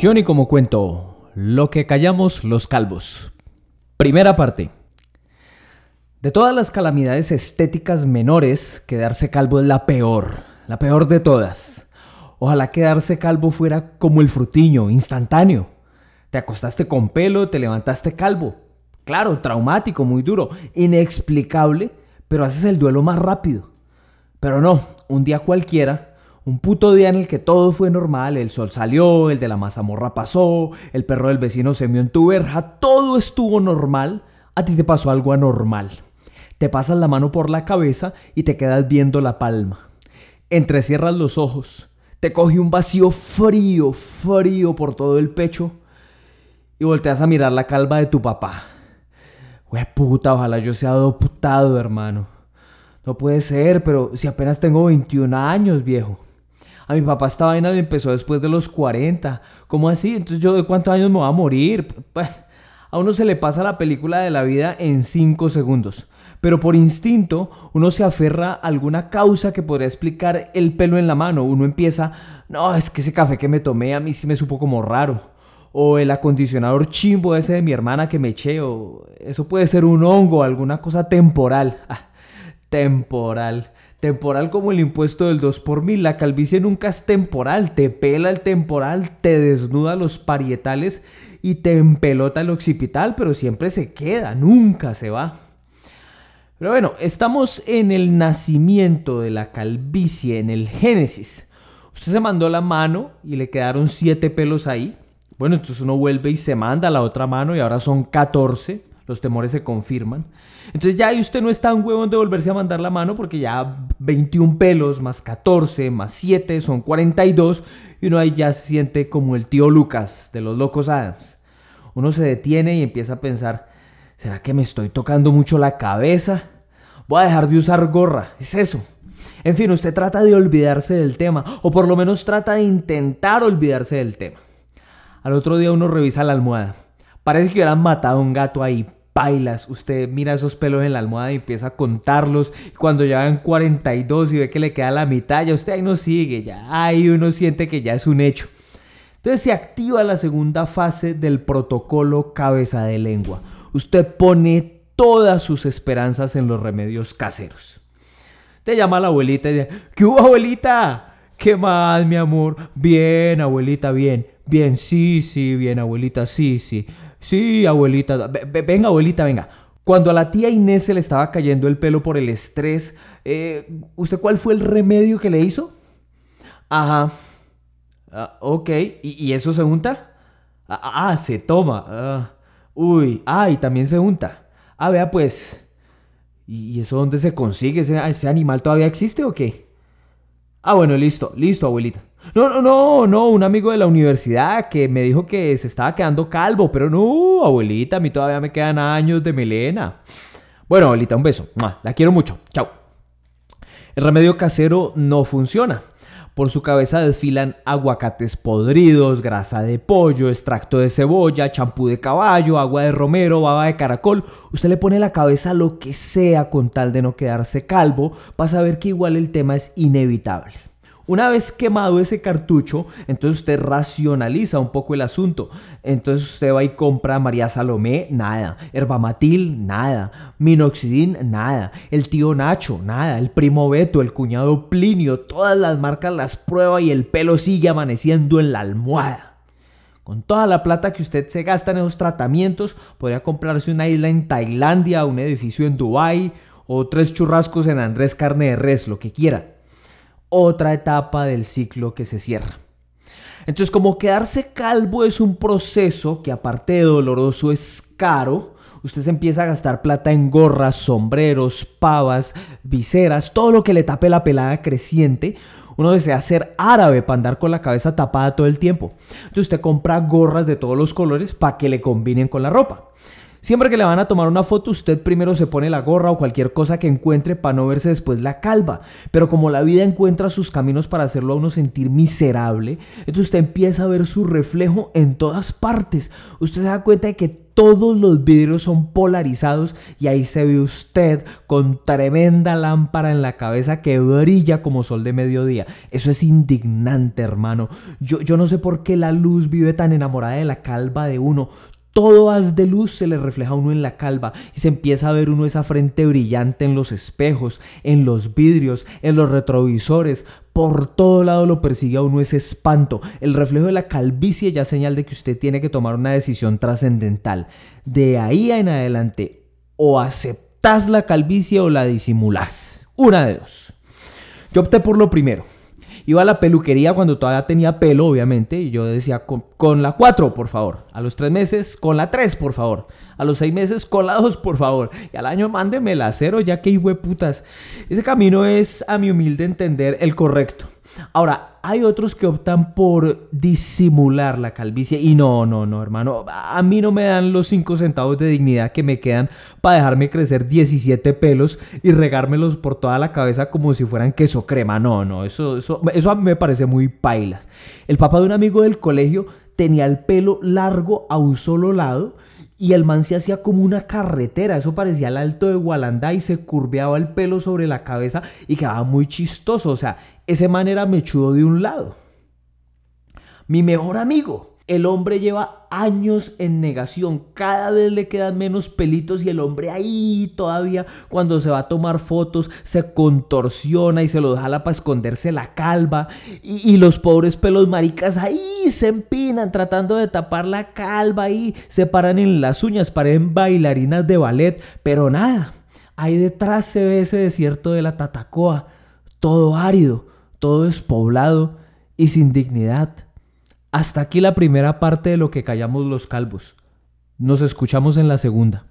Johnny como cuento, lo que callamos los calvos. Primera parte. De todas las calamidades estéticas menores, quedarse calvo es la peor, la peor de todas. Ojalá quedarse calvo fuera como el frutiño, instantáneo. Te acostaste con pelo, te levantaste calvo. Claro, traumático, muy duro, inexplicable, pero haces el duelo más rápido. Pero no, un día cualquiera, un puto día en el que todo fue normal, el sol salió, el de la mazamorra pasó, el perro del vecino se mió en tu verja, todo estuvo normal, a ti te pasó algo anormal. Te pasas la mano por la cabeza y te quedas viendo la palma. Entrecierras los ojos, te coge un vacío frío, frío por todo el pecho y volteas a mirar la calva de tu papá. Güey, puta, ojalá yo sea adoptado, hermano. No puede ser, pero si apenas tengo 21 años, viejo. A mi papá esta vaina le empezó después de los 40. ¿Cómo así? Entonces yo de cuántos años me voy a morir. Pues, a uno se le pasa la película de la vida en 5 segundos. Pero por instinto uno se aferra a alguna causa que podría explicar el pelo en la mano. Uno empieza, no, es que ese café que me tomé a mí sí me supo como raro. O el acondicionador chimbo ese de mi hermana que me eché. O eso puede ser un hongo, alguna cosa temporal. Ah, temporal. Temporal como el impuesto del 2 por mil. La calvicie nunca es temporal. Te pela el temporal, te desnuda los parietales y te empelota el occipital, pero siempre se queda, nunca se va. Pero bueno, estamos en el nacimiento de la calvicie, en el génesis. Usted se mandó la mano y le quedaron siete pelos ahí. Bueno, entonces uno vuelve y se manda la otra mano y ahora son 14 los temores se confirman. Entonces ya ahí usted no está un huevón de volverse a mandar la mano porque ya 21 pelos más 14 más 7 son 42 y uno ahí ya se siente como el tío Lucas de los locos Adams. Uno se detiene y empieza a pensar, ¿será que me estoy tocando mucho la cabeza? Voy a dejar de usar gorra, es eso. En fin, usted trata de olvidarse del tema, o por lo menos trata de intentar olvidarse del tema. Al otro día uno revisa la almohada. Parece que hubieran matado a un gato ahí, bailas, usted mira esos pelos en la almohada y empieza a contarlos. Cuando llegan 42 y ve que le queda la mitad, ya usted ahí no sigue, ya ahí uno siente que ya es un hecho. Entonces se activa la segunda fase del protocolo cabeza de lengua. Usted pone todas sus esperanzas en los remedios caseros. Te llama la abuelita y dice, ¿qué hubo abuelita? ¿Qué más, mi amor? Bien, abuelita, bien. Bien, sí, sí, bien, abuelita, sí, sí. Sí, abuelita. venga, abuelita, venga. Cuando a la tía Inés se le estaba cayendo el pelo por el estrés, eh, ¿usted cuál fue el remedio que le hizo? Ajá. Ah, ok. ¿Y, eso se unta? Ah, ah se toma. Ah. Uy, ah, y también se unta. Ah, vea pues. ¿Y eso dónde se consigue? ¿Ese animal todavía existe o qué? Ah, bueno, listo, listo, abuelita. No, no, no, no, un amigo de la universidad que me dijo que se estaba quedando calvo, pero no, abuelita, a mí todavía me quedan años de melena. Bueno, abuelita, un beso. La quiero mucho. Chao. El remedio casero no funciona. Por su cabeza desfilan aguacates podridos, grasa de pollo, extracto de cebolla, champú de caballo, agua de romero, baba de caracol. Usted le pone la cabeza lo que sea con tal de no quedarse calvo para saber que igual el tema es inevitable. Una vez quemado ese cartucho, entonces usted racionaliza un poco el asunto. Entonces usted va y compra María Salomé, nada. Herbamatil, nada. Minoxidil, nada. El tío Nacho, nada. El primo Beto, el cuñado Plinio, todas las marcas las prueba y el pelo sigue amaneciendo en la almohada. Con toda la plata que usted se gasta en esos tratamientos, podría comprarse una isla en Tailandia, un edificio en Dubai o tres churrascos en Andrés Carne de Res, lo que quiera otra etapa del ciclo que se cierra. Entonces, como quedarse calvo es un proceso que aparte de doloroso es caro, usted se empieza a gastar plata en gorras, sombreros, pavas, viseras, todo lo que le tape la pelada creciente. Uno desea ser árabe para andar con la cabeza tapada todo el tiempo. Entonces usted compra gorras de todos los colores para que le combinen con la ropa. Siempre que le van a tomar una foto, usted primero se pone la gorra o cualquier cosa que encuentre para no verse después la calva. Pero como la vida encuentra sus caminos para hacerlo a uno sentir miserable, entonces usted empieza a ver su reflejo en todas partes. Usted se da cuenta de que todos los vidrios son polarizados y ahí se ve usted con tremenda lámpara en la cabeza que brilla como sol de mediodía. Eso es indignante, hermano. Yo, yo no sé por qué la luz vive tan enamorada de la calva de uno. Todo haz de luz se le refleja a uno en la calva y se empieza a ver uno esa frente brillante en los espejos, en los vidrios, en los retrovisores. Por todo lado lo persigue a uno ese espanto. El reflejo de la calvicie ya señal de que usted tiene que tomar una decisión trascendental. De ahí en adelante, o aceptas la calvicie o la disimulás. Una de dos. Yo opté por lo primero Iba a la peluquería cuando todavía tenía pelo, obviamente, y yo decía, con, la 4, por favor. A los 3 meses, con la 3, por favor. A los 6 meses, con la 2, por favor. Y al año, mándeme la 0, ya que putas. Ese camino es, a mi humilde entender, el correcto. Ahora, hay otros que optan por disimular la calvicie y no, no, no, hermano, a mí no me dan los 5 centavos de dignidad que me quedan para dejarme crecer 17 pelos y regármelos por toda la cabeza como si fueran queso crema. No, no, eso, eso, eso a mí me parece muy pailas. El papá de un amigo del colegio tenía el pelo largo a un solo lado y el man se hacía como una carretera, eso parecía el alto de Gualanda y se curveaba el pelo sobre la cabeza y quedaba muy chistoso, o sea, ese man era mechudo de un lado. Mi mejor amigo el hombre lleva años en negación, cada vez le quedan menos pelitos y el hombre ahí todavía cuando se va a tomar fotos se contorsiona y se lo jala para esconderse la calva. Y, los pobres pelos maricas ahí se empinan tratando de tapar la calva y se paran en las uñas, parecen bailarinas de ballet, pero nada, ahí detrás se ve ese desierto de la Tatacoa, todo árido, todo despoblado y sin dignidad. Hasta aquí la primera parte de lo que callamos los calvos. Nos escuchamos en la segunda.